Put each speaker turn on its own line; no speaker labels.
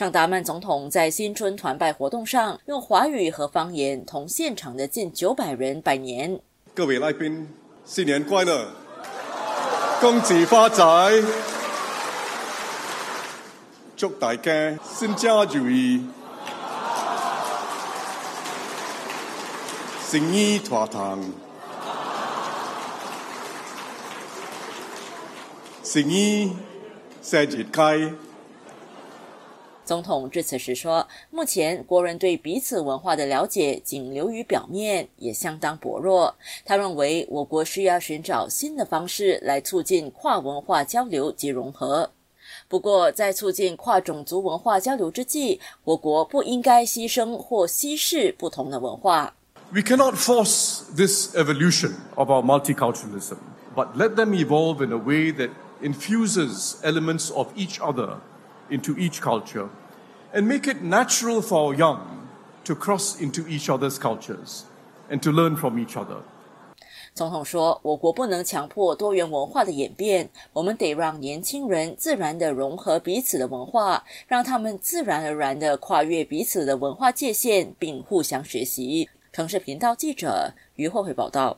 尚达曼总统在新春团拜活动上用华语和方言同现场的近九百人拜年。
各位来宾，新年快乐，恭喜发财，祝大家新家如意，生意团堂，生意生日开。
总统致辞时说：“目前国人对彼此文化的了解仅流于表面，也相当薄弱。他认为我国需要寻找新的方式来促进跨文化交流及融合。不过，在促进跨种族文化交流之际，我国不应该牺牲或稀释不同的文化。
We cannot force this evolution of our multiculturalism, but let them evolve in a way that infuses elements of each other into each culture.” and make it natural for young to cross into each other's cultures and to learn from each other.
总统说：“我国不能强迫多元文化的演变，我们得让年轻人自然的融合彼此的文化，让他们自然而然的跨越彼此的文化界限，并互相学习。”城市频道记者于慧慧报道。